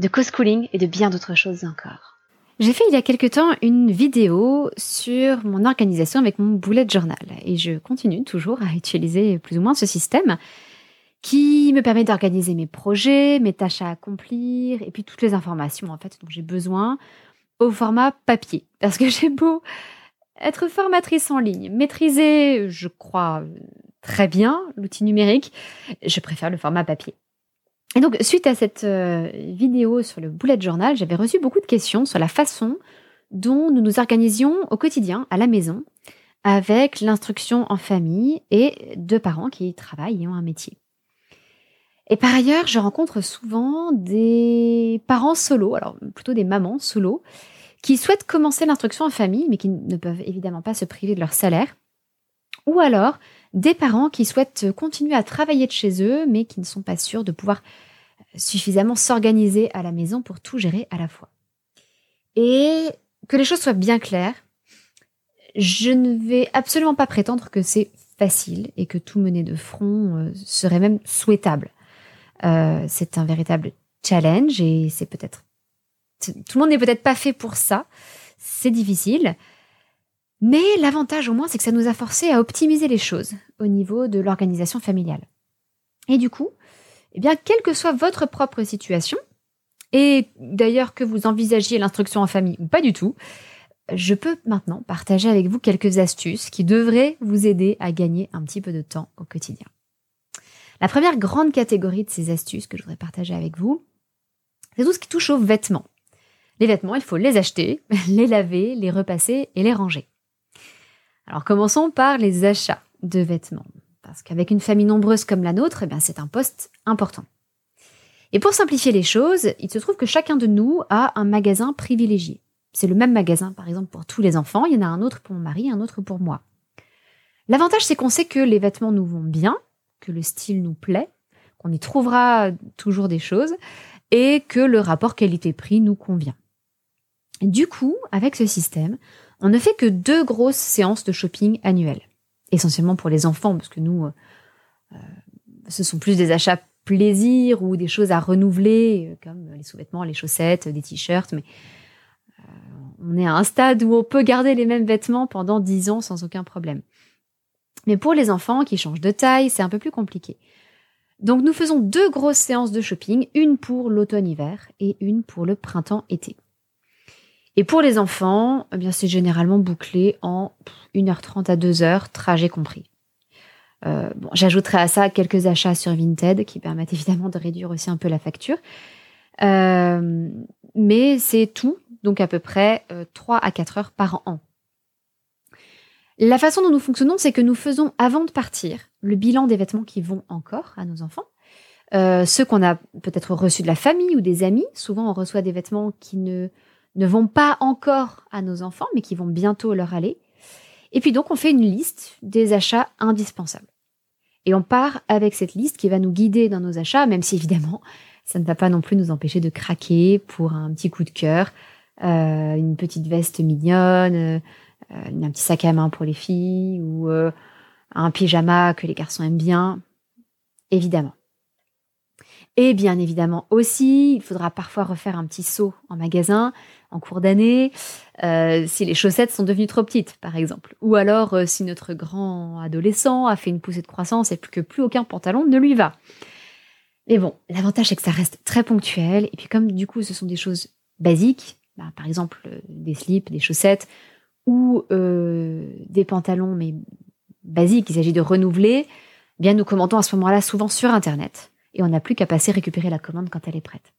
de co-schooling et de bien d'autres choses encore. J'ai fait il y a quelque temps une vidéo sur mon organisation avec mon bullet journal et je continue toujours à utiliser plus ou moins ce système qui me permet d'organiser mes projets, mes tâches à accomplir et puis toutes les informations en fait dont j'ai besoin au format papier parce que j'ai beau être formatrice en ligne, maîtriser, je crois très bien l'outil numérique, je préfère le format papier. Et donc, suite à cette euh, vidéo sur le bullet journal, j'avais reçu beaucoup de questions sur la façon dont nous nous organisions au quotidien à la maison avec l'instruction en famille et de parents qui travaillent et ont un métier. Et par ailleurs, je rencontre souvent des parents solo, alors plutôt des mamans solo, qui souhaitent commencer l'instruction en famille, mais qui ne peuvent évidemment pas se priver de leur salaire. Ou alors des parents qui souhaitent continuer à travailler de chez eux, mais qui ne sont pas sûrs de pouvoir suffisamment s'organiser à la maison pour tout gérer à la fois. Et que les choses soient bien claires, je ne vais absolument pas prétendre que c'est facile et que tout mener de front euh, serait même souhaitable. Euh, c'est un véritable challenge et c'est peut-être tout le monde n'est peut-être pas fait pour ça. C'est difficile. Mais l'avantage au moins, c'est que ça nous a forcé à optimiser les choses au niveau de l'organisation familiale. Et du coup, eh bien, quelle que soit votre propre situation, et d'ailleurs que vous envisagiez l'instruction en famille ou pas du tout, je peux maintenant partager avec vous quelques astuces qui devraient vous aider à gagner un petit peu de temps au quotidien. La première grande catégorie de ces astuces que je voudrais partager avec vous, c'est tout ce qui touche aux vêtements. Les vêtements, il faut les acheter, les laver, les repasser et les ranger. Alors commençons par les achats de vêtements, parce qu'avec une famille nombreuse comme la nôtre, eh c'est un poste important. Et pour simplifier les choses, il se trouve que chacun de nous a un magasin privilégié. C'est le même magasin, par exemple, pour tous les enfants. Il y en a un autre pour mon mari, un autre pour moi. L'avantage, c'est qu'on sait que les vêtements nous vont bien, que le style nous plaît, qu'on y trouvera toujours des choses, et que le rapport qualité-prix nous convient. Du coup, avec ce système, on ne fait que deux grosses séances de shopping annuelles. Essentiellement pour les enfants, parce que nous, euh, euh, ce sont plus des achats plaisir ou des choses à renouveler, euh, comme les sous-vêtements, les chaussettes, des t-shirts, mais on est à un stade où on peut garder les mêmes vêtements pendant dix ans sans aucun problème. Mais pour les enfants qui changent de taille, c'est un peu plus compliqué. Donc nous faisons deux grosses séances de shopping, une pour l'automne-hiver et une pour le printemps-été. Et pour les enfants, eh bien c'est généralement bouclé en 1h30 à 2h, trajet compris. Euh, bon, j'ajouterai à ça quelques achats sur Vinted qui permettent évidemment de réduire aussi un peu la facture. Euh, mais c'est tout, donc à peu près 3 euh, à 4 heures par an. La façon dont nous fonctionnons, c'est que nous faisons avant de partir le bilan des vêtements qui vont encore à nos enfants. ceux qu'on a peut-être reçus de la famille ou des amis. Souvent, on reçoit des vêtements qui ne ne vont pas encore à nos enfants, mais qui vont bientôt leur aller. Et puis donc, on fait une liste des achats indispensables. Et on part avec cette liste qui va nous guider dans nos achats, même si évidemment, ça ne va pas non plus nous empêcher de craquer pour un petit coup de cœur, euh, une petite veste mignonne, euh, un petit sac à main pour les filles ou euh, un pyjama que les garçons aiment bien, évidemment. Et bien évidemment aussi, il faudra parfois refaire un petit saut en magasin en cours d'année, euh, si les chaussettes sont devenues trop petites, par exemple. Ou alors euh, si notre grand adolescent a fait une poussée de croissance et que plus aucun pantalon ne lui va. Mais bon, l'avantage c'est que ça reste très ponctuel. Et puis comme du coup ce sont des choses basiques, bah, par exemple euh, des slips, des chaussettes ou des pantalons mais basiques, il s'agit de renouveler, eh bien nous commentons à ce moment-là souvent sur Internet et on n'a plus qu'à passer récupérer la commande quand elle est prête.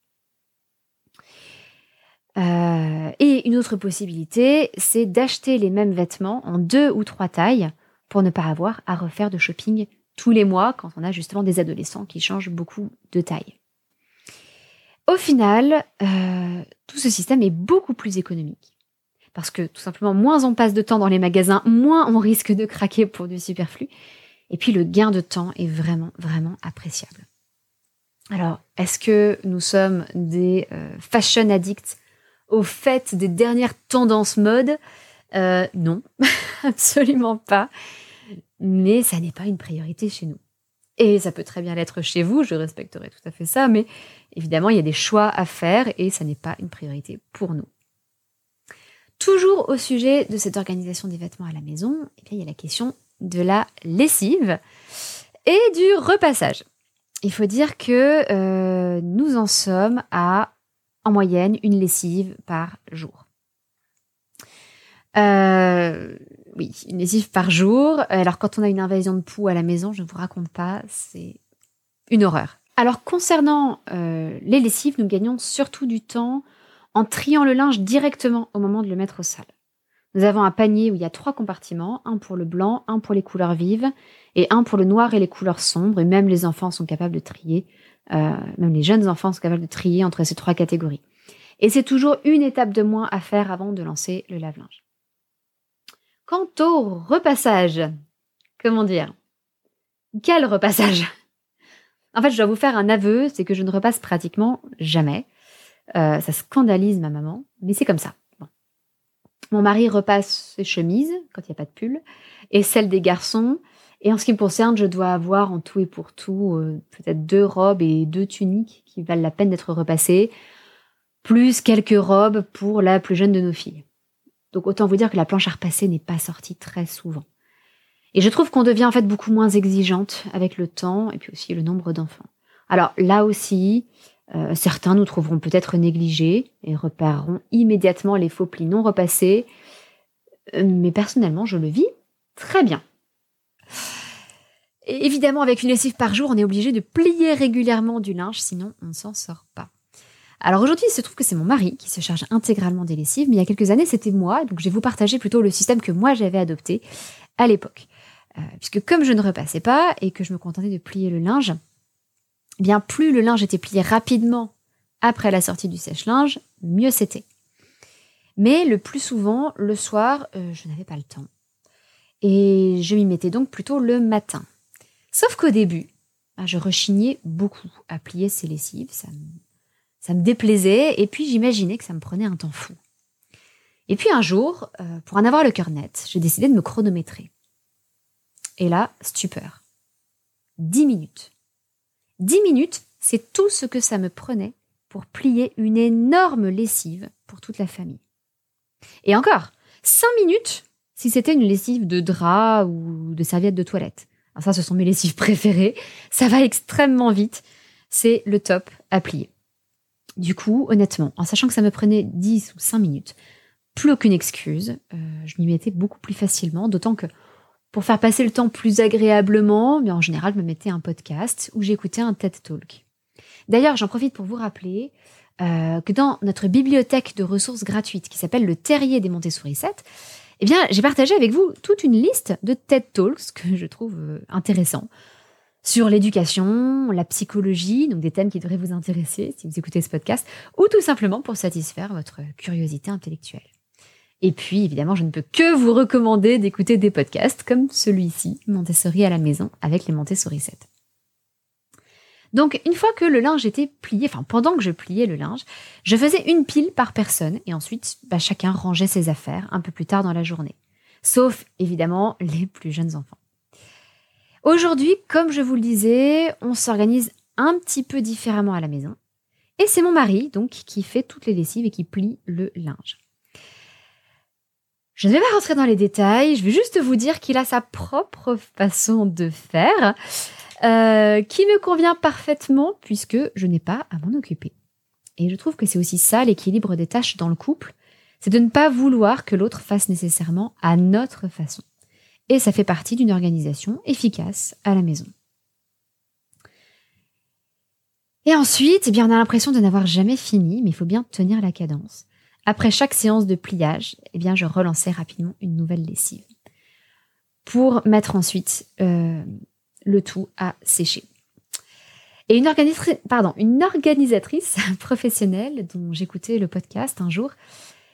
Euh, et une autre possibilité, c'est d'acheter les mêmes vêtements en deux ou trois tailles pour ne pas avoir à refaire de shopping tous les mois quand on a justement des adolescents qui changent beaucoup de taille. Au final, euh, tout ce système est beaucoup plus économique. Parce que tout simplement, moins on passe de temps dans les magasins, moins on risque de craquer pour du superflu. Et puis le gain de temps est vraiment, vraiment appréciable. Alors, est-ce que nous sommes des euh, fashion addicts au fait des dernières tendances mode euh, Non, absolument pas. Mais ça n'est pas une priorité chez nous. Et ça peut très bien l'être chez vous, je respecterai tout à fait ça, mais évidemment, il y a des choix à faire et ça n'est pas une priorité pour nous. Toujours au sujet de cette organisation des vêtements à la maison, eh il y a la question de la lessive et du repassage. Il faut dire que euh, nous en sommes à, en moyenne, une lessive par jour. Euh, oui, une lessive par jour. Alors quand on a une invasion de poux à la maison, je ne vous raconte pas, c'est une horreur. Alors concernant euh, les lessives, nous gagnons surtout du temps en triant le linge directement au moment de le mettre au sale. Nous avons un panier où il y a trois compartiments, un pour le blanc, un pour les couleurs vives et un pour le noir et les couleurs sombres. Et même les enfants sont capables de trier, même les jeunes enfants sont capables de trier entre ces trois catégories. Et c'est toujours une étape de moins à faire avant de lancer le lave-linge. Quant au repassage, comment dire Quel repassage? En fait, je dois vous faire un aveu, c'est que je ne repasse pratiquement jamais. Euh, ça scandalise ma maman, mais c'est comme ça. Mon mari repasse ses chemises quand il n'y a pas de pull et celles des garçons. Et en ce qui me concerne, je dois avoir en tout et pour tout euh, peut-être deux robes et deux tuniques qui valent la peine d'être repassées, plus quelques robes pour la plus jeune de nos filles. Donc autant vous dire que la planche à repasser n'est pas sortie très souvent. Et je trouve qu'on devient en fait beaucoup moins exigeante avec le temps et puis aussi le nombre d'enfants. Alors là aussi, euh, certains nous trouveront peut-être négligés et repéreront immédiatement les faux plis non repassés. Euh, mais personnellement, je le vis très bien. Évidemment, avec une lessive par jour, on est obligé de plier régulièrement du linge, sinon on ne s'en sort pas. Alors aujourd'hui, il se trouve que c'est mon mari qui se charge intégralement des lessives, mais il y a quelques années, c'était moi, donc je vais vous partager plutôt le système que moi j'avais adopté à l'époque. Euh, puisque comme je ne repassais pas et que je me contentais de plier le linge, eh bien plus le linge était plié rapidement après la sortie du sèche-linge, mieux c'était. Mais le plus souvent, le soir, euh, je n'avais pas le temps. Et je m'y mettais donc plutôt le matin. Sauf qu'au début, ben, je rechignais beaucoup à plier ces lessives, ça me, déplaisait, et puis j'imaginais que ça me prenait un temps fou. Et puis un jour, euh, pour en avoir le cœur net, j'ai décidé de me chronométrer. Et là, stupeur. Dix minutes. 10 minutes, c'est tout ce que ça me prenait pour plier une énorme lessive pour toute la famille. Et encore, 5 minutes si c'était une lessive de drap ou de serviette de toilette. Ça, ce sont mes lessives préférées. Ça va extrêmement vite. C'est le top à plier. Du coup, honnêtement, en sachant que ça me prenait 10 ou 5 minutes, plus aucune excuse. Euh, je m'y mettais beaucoup plus facilement, d'autant que pour faire passer le temps plus agréablement, mais en général, je me mettais un podcast ou j'écoutais un TED Talk. D'ailleurs, j'en profite pour vous rappeler euh, que dans notre bibliothèque de ressources gratuites qui s'appelle le Terrier des Montessori 7, eh bien, j'ai partagé avec vous toute une liste de TED Talks que je trouve euh, intéressants sur l'éducation, la psychologie, donc des thèmes qui devraient vous intéresser si vous écoutez ce podcast, ou tout simplement pour satisfaire votre curiosité intellectuelle. Et puis, évidemment, je ne peux que vous recommander d'écouter des podcasts comme celui-ci, Montessori à la maison, avec les Montessori 7. Donc, une fois que le linge était plié, enfin, pendant que je pliais le linge, je faisais une pile par personne et ensuite, bah, chacun rangeait ses affaires un peu plus tard dans la journée. Sauf, évidemment, les plus jeunes enfants. Aujourd'hui, comme je vous le disais, on s'organise un petit peu différemment à la maison. Et c'est mon mari, donc, qui fait toutes les lessives et qui plie le linge. Je ne vais pas rentrer dans les détails, je vais juste vous dire qu'il a sa propre façon de faire, euh, qui me convient parfaitement puisque je n'ai pas à m'en occuper. Et je trouve que c'est aussi ça l'équilibre des tâches dans le couple, c'est de ne pas vouloir que l'autre fasse nécessairement à notre façon. Et ça fait partie d'une organisation efficace à la maison. Et ensuite, eh bien, on a l'impression de n'avoir jamais fini, mais il faut bien tenir la cadence. Après chaque séance de pliage, eh bien, je relançais rapidement une nouvelle lessive pour mettre ensuite euh, le tout à sécher. Et une organisatrice, pardon, une organisatrice professionnelle dont j'écoutais le podcast un jour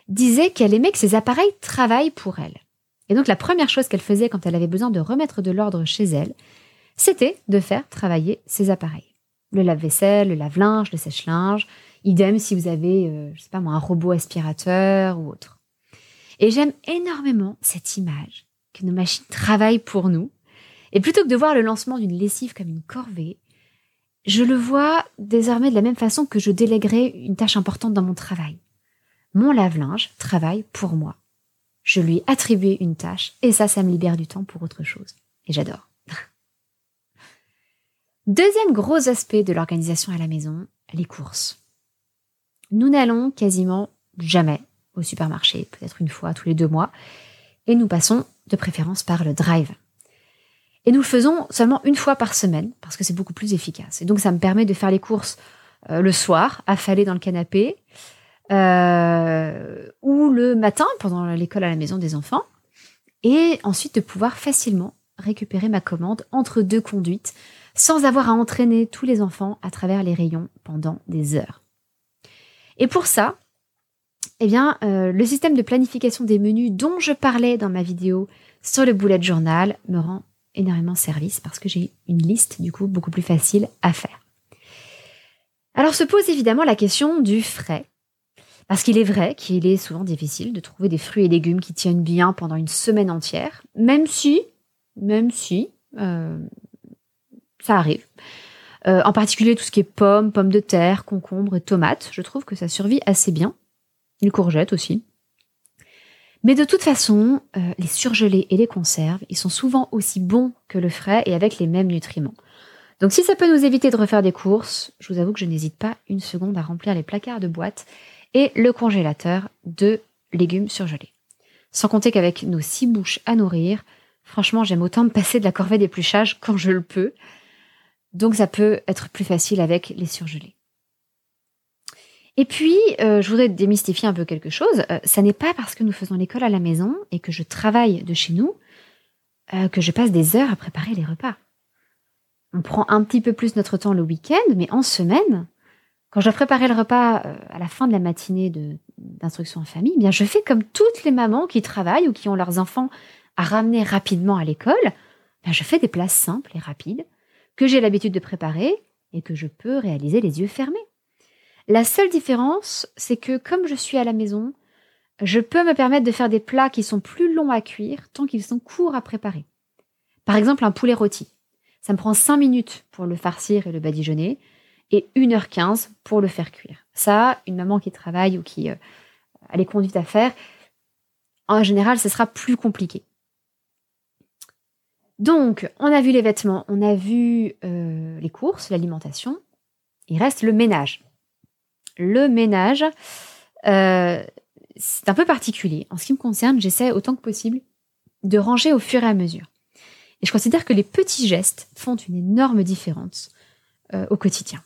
disait qu'elle aimait que ses appareils travaillent pour elle. Et donc la première chose qu'elle faisait quand elle avait besoin de remettre de l'ordre chez elle, c'était de faire travailler ses appareils. Le lave-vaisselle, le lave-linge, le sèche-linge, idem si vous avez, euh, je sais pas moi, un robot aspirateur ou autre. Et j'aime énormément cette image que nos machines travaillent pour nous. Et plutôt que de voir le lancement d'une lessive comme une corvée, je le vois désormais de la même façon que je déléguerai une tâche importante dans mon travail. Mon lave-linge travaille pour moi. Je lui ai attribué une tâche et ça, ça me libère du temps pour autre chose. Et j'adore. Deuxième gros aspect de l'organisation à la maison, les courses. Nous n'allons quasiment jamais au supermarché, peut-être une fois tous les deux mois, et nous passons de préférence par le drive. Et nous le faisons seulement une fois par semaine, parce que c'est beaucoup plus efficace. Et donc ça me permet de faire les courses euh, le soir, affalé dans le canapé, euh, ou le matin pendant l'école à la maison des enfants, et ensuite de pouvoir facilement récupérer ma commande entre deux conduites, sans avoir à entraîner tous les enfants à travers les rayons pendant des heures. Et pour ça, eh bien, euh, le système de planification des menus dont je parlais dans ma vidéo sur le bullet journal me rend énormément service parce que j'ai une liste du coup beaucoup plus facile à faire. Alors se pose évidemment la question du frais. Parce qu'il est vrai qu'il est souvent difficile de trouver des fruits et légumes qui tiennent bien pendant une semaine entière, même si, même si, euh, ça arrive. Euh, en particulier tout ce qui est pommes, pommes de terre, concombres et tomates, je trouve que ça survit assez bien les courgettes aussi. Mais de toute façon, euh, les surgelés et les conserves, ils sont souvent aussi bons que le frais et avec les mêmes nutriments. Donc si ça peut nous éviter de refaire des courses, je vous avoue que je n'hésite pas une seconde à remplir les placards de boîtes et le congélateur de légumes surgelés. Sans compter qu'avec nos six bouches à nourrir, franchement j'aime autant me passer de la corvée d'épluchage quand je le peux. Donc ça peut être plus facile avec les surgelés. Et puis, euh, je voudrais démystifier un peu quelque chose. Euh, ça n'est pas parce que nous faisons l'école à la maison et que je travaille de chez nous euh, que je passe des heures à préparer les repas. On prend un petit peu plus notre temps le week-end, mais en semaine, quand je préparer le repas à la fin de la matinée d'instruction en famille, eh bien je fais comme toutes les mamans qui travaillent ou qui ont leurs enfants à ramener rapidement à l'école. Ben, je fais des plats simples et rapides que j'ai l'habitude de préparer et que je peux réaliser les yeux fermés. La seule différence, c'est que comme je suis à la maison, je peux me permettre de faire des plats qui sont plus longs à cuire tant qu'ils sont courts à préparer. Par exemple, un poulet rôti. Ça me prend 5 minutes pour le farcir et le badigeonner et 1h15 pour le faire cuire. Ça, une maman qui travaille ou qui euh, a les conduites à faire, en général, ce sera plus compliqué. Donc, on a vu les vêtements, on a vu euh, les courses, l'alimentation. Il reste le ménage le ménage, euh, c'est un peu particulier. En ce qui me concerne, j'essaie autant que possible de ranger au fur et à mesure. Et je considère que les petits gestes font une énorme différence euh, au quotidien.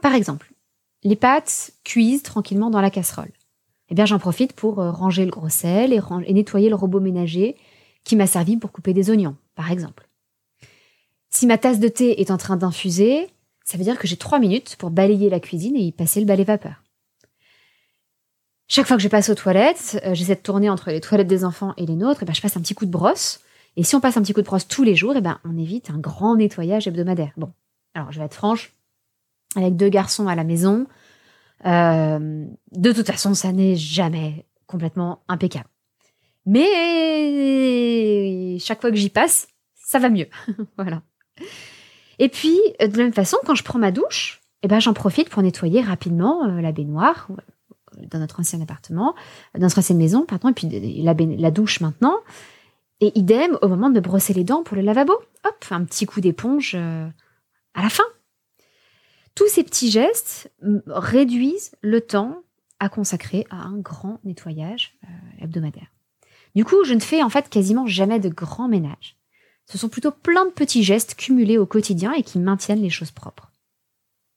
Par exemple, les pâtes cuisent tranquillement dans la casserole. Eh bien, j'en profite pour euh, ranger le gros sel et, et nettoyer le robot ménager qui m'a servi pour couper des oignons, par exemple. Si ma tasse de thé est en train d'infuser, ça veut dire que j'ai trois minutes pour balayer la cuisine et y passer le balai vapeur. Chaque fois que je passe aux toilettes, euh, j'essaie de tourner entre les toilettes des enfants et les nôtres, et ben je passe un petit coup de brosse. Et si on passe un petit coup de brosse tous les jours, et ben on évite un grand nettoyage hebdomadaire. Bon, alors je vais être franche, avec deux garçons à la maison, euh, de toute façon, ça n'est jamais complètement impeccable. Mais chaque fois que j'y passe, ça va mieux. voilà. Et puis, euh, de la même façon, quand je prends ma douche, eh ben, j'en profite pour nettoyer rapidement euh, la baignoire euh, dans notre ancien appartement, dans notre ancienne maison, pardon, et puis la, douche maintenant. Et idem au moment de me brosser les dents pour le lavabo. Hop, un petit coup d'éponge à la fin. Tous ces petits gestes réduisent le temps à consacrer à un grand nettoyage hebdomadaire. Du coup, je ne fais en fait quasiment jamais de grand ménage. Ce sont plutôt plein de petits gestes cumulés au quotidien et qui maintiennent les choses propres.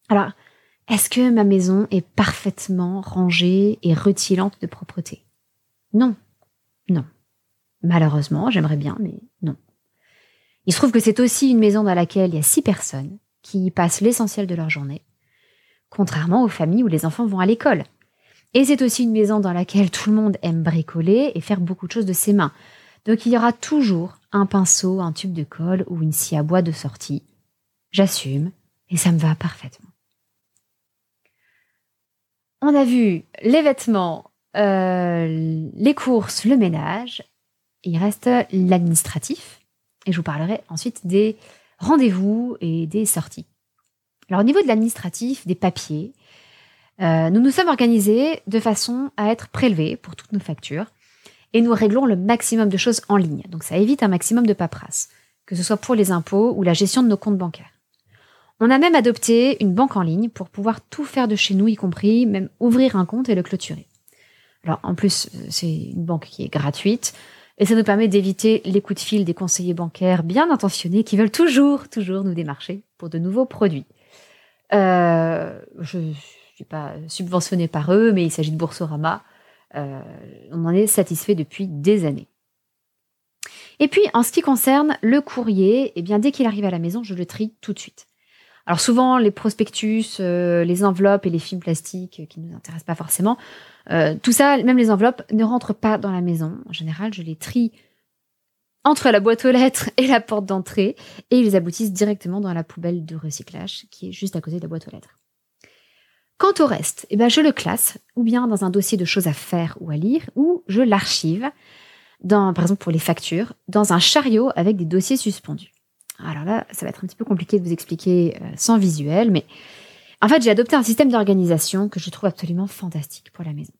Alors, est-ce que ma maison est parfaitement rangée et rutilante de propreté? Non. Non. Malheureusement, j'aimerais bien, mais non. Il se trouve que c'est aussi une maison dans laquelle il y a six personnes qui y passent l'essentiel de leur journée, contrairement aux familles où les enfants vont à l'école. Et c'est aussi une maison dans laquelle tout le monde aime bricoler et faire beaucoup de choses de ses mains. Donc il y aura toujours un pinceau, un tube de colle ou une scie à bois de sortie. J'assume et ça me va parfaitement. On a vu les vêtements, euh, les courses, le ménage. Il reste l'administratif. Et je vous parlerai ensuite des rendez-vous et des sorties. Alors au niveau de l'administratif, des papiers, euh, nous nous sommes organisés de façon à être prélevés pour toutes nos factures et nous réglons le maximum de choses en ligne. Donc ça évite un maximum de paperasse, que ce soit pour les impôts ou la gestion de nos comptes bancaires. On a même adopté une banque en ligne pour pouvoir tout faire de chez nous, y compris même ouvrir un compte et le clôturer. Alors en plus, c'est une banque qui est gratuite et ça nous permet d'éviter les coups de fil des conseillers bancaires bien intentionnés qui veulent toujours, toujours nous démarcher pour de nouveaux produits. Euh, je ne suis pas subventionné par eux, mais il s'agit de Boursorama. Euh, on en est satisfait depuis des années. Et puis, en ce qui concerne le courrier, eh bien, dès qu'il arrive à la maison, je le trie tout de suite. Alors souvent, les prospectus, euh, les enveloppes et les films plastiques qui ne nous intéressent pas forcément, euh, tout ça, même les enveloppes, ne rentrent pas dans la maison. En général, je les trie entre la boîte aux lettres et la porte d'entrée et ils aboutissent directement dans la poubelle de recyclage qui est juste à côté de la boîte aux lettres. Quant au reste, eh ben, je le classe ou bien dans un dossier de choses à faire ou à lire ou je l'archive, par exemple pour les factures, dans un chariot avec des dossiers suspendus. Alors là, ça va être un petit peu compliqué de vous expliquer euh, sans visuel, mais en fait, j'ai adopté un système d'organisation que je trouve absolument fantastique pour la maison.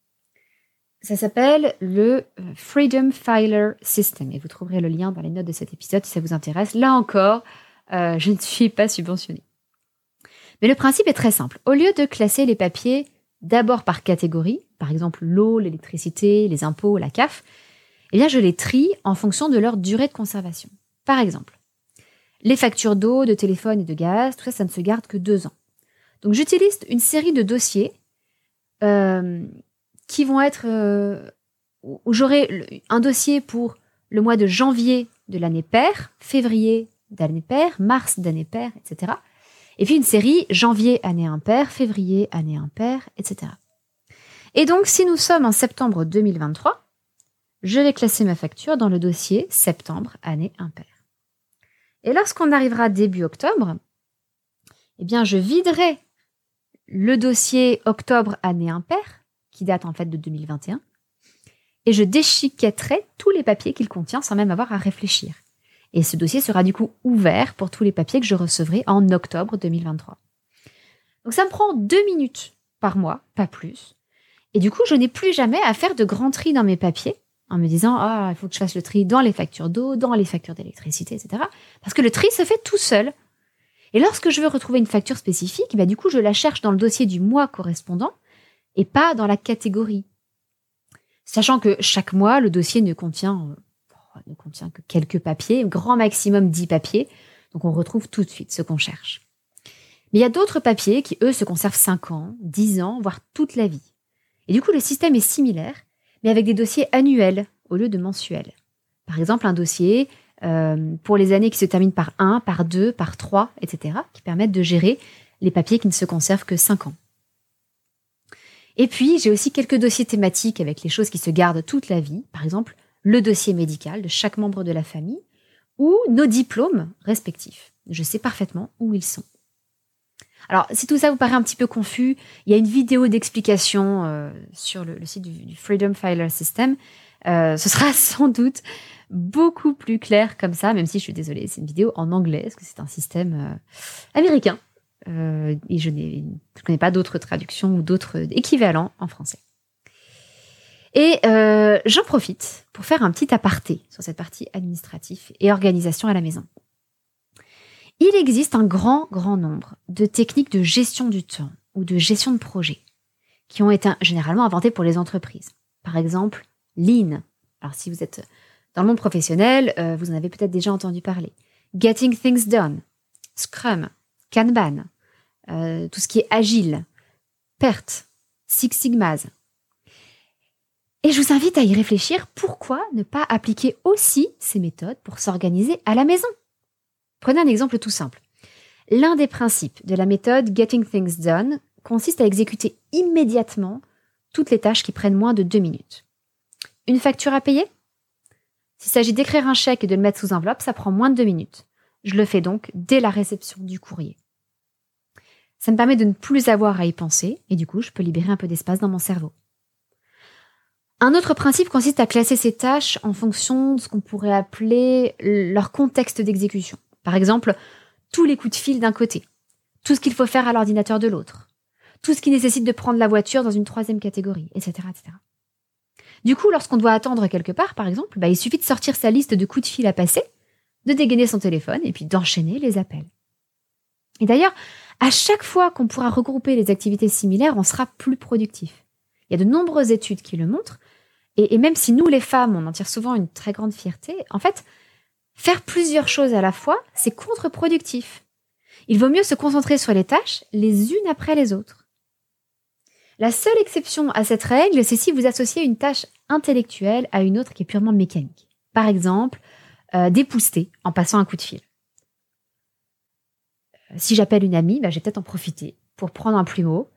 Ça s'appelle le euh, Freedom Filer System et vous trouverez le lien dans les notes de cet épisode si ça vous intéresse. Là encore, euh, je ne suis pas subventionnée. Mais le principe est très simple. Au lieu de classer les papiers d'abord par catégorie, par exemple l'eau, l'électricité, les impôts, la CAF, eh bien je les trie en fonction de leur durée de conservation. Par exemple, les factures d'eau, de téléphone et de gaz, tout ça, ça ne se garde que deux ans. Donc j'utilise une série de dossiers euh, qui vont être... Euh, où j'aurai un dossier pour le mois de janvier de l'année paire, février d'année paire, mars d'année paire, etc. Et puis une série janvier année impaire, février année impaire, etc. Et donc si nous sommes en septembre 2023, je vais classer ma facture dans le dossier septembre année impaire. Et lorsqu'on arrivera début octobre, eh bien, je viderai le dossier octobre année impaire, qui date en fait de 2021, et je déchiquetterai tous les papiers qu'il contient sans même avoir à réfléchir. Et ce dossier sera du coup ouvert pour tous les papiers que je recevrai en octobre 2023. Donc ça me prend deux minutes par mois, pas plus. Et du coup, je n'ai plus jamais à faire de grands tri dans mes papiers en me disant ah il faut que je fasse le tri dans les factures d'eau, dans les factures d'électricité, etc. Parce que le tri se fait tout seul. Et lorsque je veux retrouver une facture spécifique, bah, du coup je la cherche dans le dossier du mois correspondant et pas dans la catégorie. Sachant que chaque mois le dossier ne contient euh, ne contient que quelques papiers, grand maximum 10 papiers, donc on retrouve tout de suite ce qu'on cherche. Mais il y a d'autres papiers qui, eux, se conservent 5 ans, 10 ans, voire toute la vie. Et du coup, le système est similaire, mais avec des dossiers annuels au lieu de mensuels. Par exemple, un dossier euh, pour les années qui se terminent par 1, par 2, par 3, etc., qui permettent de gérer les papiers qui ne se conservent que 5 ans. Et puis, j'ai aussi quelques dossiers thématiques avec les choses qui se gardent toute la vie, par exemple le dossier médical de chaque membre de la famille ou nos diplômes respectifs. Je sais parfaitement où ils sont. Alors, si tout ça vous paraît un petit peu confus, il y a une vidéo d'explication euh, sur le, site du, Freedom Filer System. Euh, ce sera sans doute beaucoup plus clair comme ça, même si je suis désolée, c'est une vidéo en anglais, parce que c'est un système euh, américain. et je ne connais pas d'autres traductions ou d'autres équivalents en français. Et j'en profite pour faire un petit aparté sur cette partie administrative et organisation à la maison. Il existe un grand, grand nombre de techniques de gestion du temps ou de gestion de projet qui ont été généralement inventées pour les entreprises. Par exemple, Lean. Alors si vous êtes dans le monde professionnel, euh, vous en avez peut-être déjà entendu parler. Getting Things Done, Scrum, Kanban, euh, tout ce qui est agile, PERT, Six Sigmas. Et je vous invite à y réfléchir, pourquoi ne pas appliquer aussi ces méthodes pour s'organiser à la maison? Prenez un exemple tout simple. L'un des principes de la méthode Getting Things Done consiste à exécuter immédiatement toutes les tâches qui prennent moins de deux minutes. Une facture à payer? S'il s'agit d'écrire un chèque et de le mettre sous enveloppe, ça prend moins de deux minutes. Je le fais donc dès la réception du courrier. Ça me permet de ne plus avoir à y penser et du coup, je peux libérer un peu d'espace dans mon cerveau. Un autre principe consiste à classer ces tâches en fonction de ce qu'on pourrait appeler leur contexte d'exécution. Par exemple, tous les coups de fil d'un côté, tout ce qu'il faut faire à l'ordinateur de l'autre, tout ce qui nécessite de prendre la voiture dans une troisième catégorie, etc. etc. Du coup, lorsqu'on doit attendre quelque part, par exemple, bah, il suffit de sortir sa liste de coups de fil à passer, de dégainer son téléphone et puis d'enchaîner les appels. Et d'ailleurs, à chaque fois qu'on pourra regrouper les activités similaires, on sera plus productif. Il y a de nombreuses études qui le montrent, et, même si nous, les femmes, on en tire souvent une très grande fierté, en fait, faire plusieurs choses à la fois, c'est contre-productif. Il vaut mieux se concentrer sur les tâches les unes après les autres. La seule exception à cette règle, c'est si vous associez une tâche intellectuelle à une autre qui est purement mécanique. Par exemple, euh, en passant un coup de fil. Euh, si j'appelle une amie, bah, je peut-être en profiter pour prendre un plumeau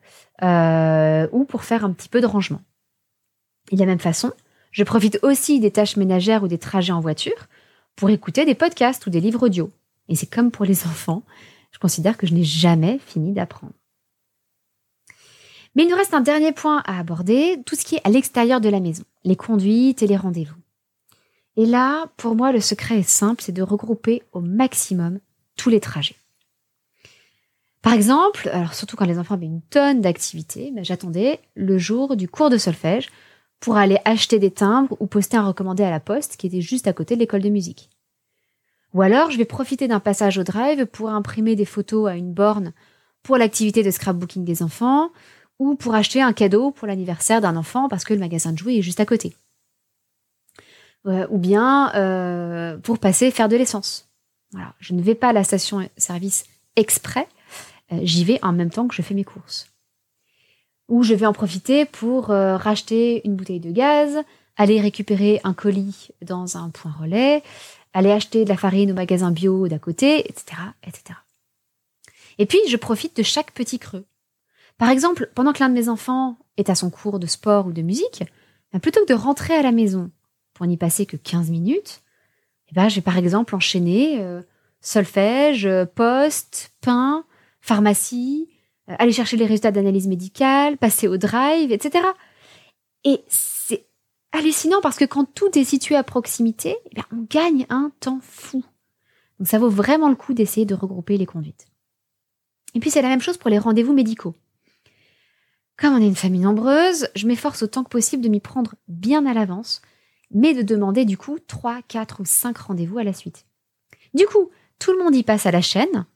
euh, ou pour faire un petit peu de rangement. Et de la même façon, je profite aussi des tâches ménagères ou des trajets en voiture pour écouter des podcasts ou des livres audio. Et c'est comme pour les enfants, je considère que je n'ai jamais fini d'apprendre. Mais il nous reste un dernier point à aborder, tout ce qui est à l'extérieur de la maison, les conduites et les rendez-vous. Et là, pour moi, le secret est simple, c'est de regrouper au maximum tous les trajets. Par exemple, alors surtout quand les enfants avaient une tonne d'activités, ben, j'attendais le jour du cours de solfège pour aller acheter des timbres ou poster un recommandé à la poste qui était juste à côté de l'école de musique. Ou alors, je vais profiter d'un passage au drive pour imprimer des photos à une borne pour l'activité de scrapbooking des enfants, ou pour acheter un cadeau pour l'anniversaire d'un enfant parce que le magasin de jouets est juste à côté. Euh, ou bien euh, pour passer faire de l'essence. Voilà, je ne vais pas à la station-service exprès, euh, j'y vais en même temps que je fais mes courses. Ou je vais en profiter pour racheter une bouteille de gaz, aller récupérer un colis dans un point relais, aller acheter de la farine au magasin bio d'à côté, etc., etc. Et puis, je profite de chaque petit creux. Par exemple, pendant que l'un de mes enfants est à son cours de sport ou de musique, ben, plutôt que de rentrer à la maison pour n'y passer que 15 minutes, eh ben, je vais par exemple enchaîner euh, solfège, poste, pain, pharmacie, euh, aller chercher les résultats d'analyse médicale, passer au drive, etc. Et c'est hallucinant parce que quand tout est situé à proximité, eh on gagne un temps fou. Donc ça vaut vraiment le coup d'essayer de regrouper les conduites. Et puis c'est la même chose pour les rendez-vous médicaux. Comme on est une famille nombreuse, je m'efforce autant que possible de m'y prendre bien à l'avance, mais de demander du coup 3, 4 ou 5 rendez-vous à la suite. Du coup, tout le monde y passe à la chaîne.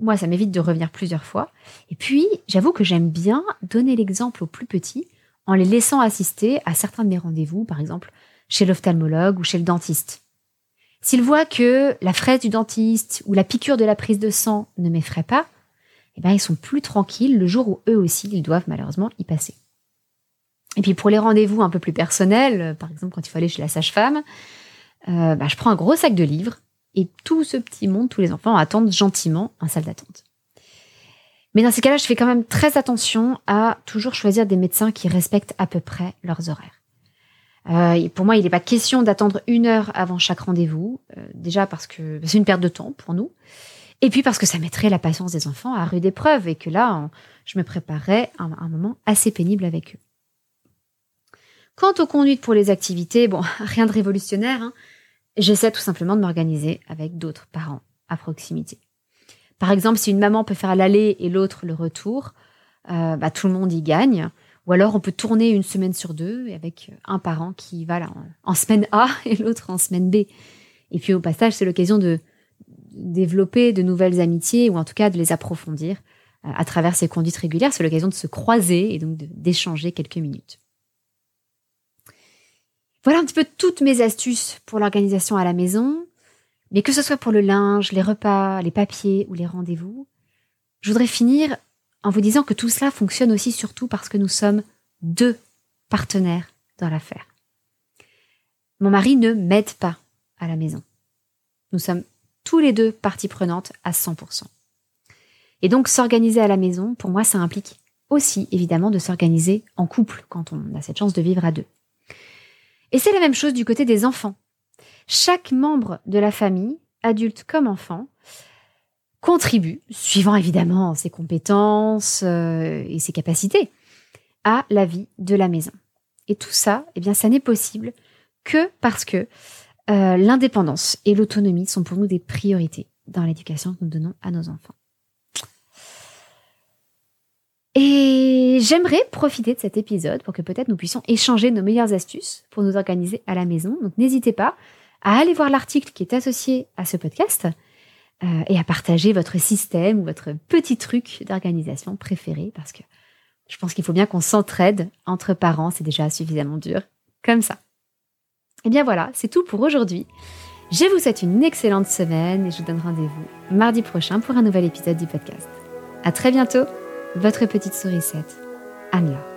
Moi, ça m'évite de revenir plusieurs fois. Et puis, j'avoue que j'aime bien donner l'exemple aux plus petits en les laissant assister à certains de mes rendez-vous, par exemple chez l'ophtalmologue ou chez le dentiste. S'ils voient que la fraise du dentiste ou la piqûre de la prise de sang ne m'effraie pas, eh ben, ils sont plus tranquilles le jour où eux aussi, ils doivent malheureusement y passer. Et puis pour les rendez-vous un peu plus personnels, par exemple quand il faut aller chez la sage-femme, euh, bah, je prends un gros sac de livres et tout ce petit monde, tous les enfants attendent gentiment en salle d'attente. Mais dans ces cas-là, je fais quand même très attention à toujours choisir des médecins qui respectent à peu près leurs horaires. Euh, pour moi, il n'est pas question d'attendre une heure avant chaque rendez-vous, déjà parce que c'est une perte de temps pour nous, et puis parce que ça mettrait la patience des enfants à rude épreuve et que là, je me préparais à un, moment assez pénible avec eux. Quant aux conduites pour les activités, bon, rien de révolutionnaire. Hein. J'essaie tout simplement de m'organiser avec d'autres parents à proximité. Par exemple, si une maman peut faire l'aller et l'autre le retour, euh, bah, tout le monde y gagne. Ou alors on peut tourner une semaine sur deux avec un parent qui va là en semaine A et l'autre en semaine B. Et puis au passage, c'est l'occasion de, développer de nouvelles amitiés ou en tout cas de les approfondir euh, à travers ces conduites régulières. C'est l'occasion de se croiser et donc d'échanger quelques minutes. Voilà un petit peu toutes mes astuces pour l'organisation à la maison. Mais que ce soit pour le linge, les repas, les papiers ou les rendez-vous, je voudrais finir en vous disant que tout cela fonctionne aussi surtout parce que nous sommes deux partenaires dans l'affaire. Mon mari ne m'aide pas à la maison. Nous sommes tous les deux parties prenantes à 100%. Et donc s'organiser à la maison, pour moi, ça implique aussi évidemment de s'organiser en couple quand on a cette chance de vivre à deux. Et c'est la même chose du côté des enfants. Chaque membre de la famille, adulte comme enfant, contribue, suivant évidemment ses compétences euh, et ses capacités, à la vie de la maison. Et tout ça, eh bien, ça n'est possible que parce que euh, l'indépendance et l'autonomie sont pour nous des priorités dans l'éducation que nous donnons à nos enfants. J'aimerais profiter de cet épisode pour que peut-être nous puissions échanger nos meilleures astuces pour nous organiser à la maison. Donc n'hésitez pas à aller voir l'article qui est associé à ce podcast euh, et à partager votre système ou votre petit truc d'organisation préféré parce que je pense qu'il faut bien qu'on s'entraide entre parents, c'est déjà suffisamment dur comme ça. Et eh bien voilà, c'est tout pour aujourd'hui. Je vous souhaite une excellente semaine et je vous donne rendez-vous mardi prochain pour un nouvel épisode du podcast. À très bientôt, votre petite sourisette, Anne-Laure.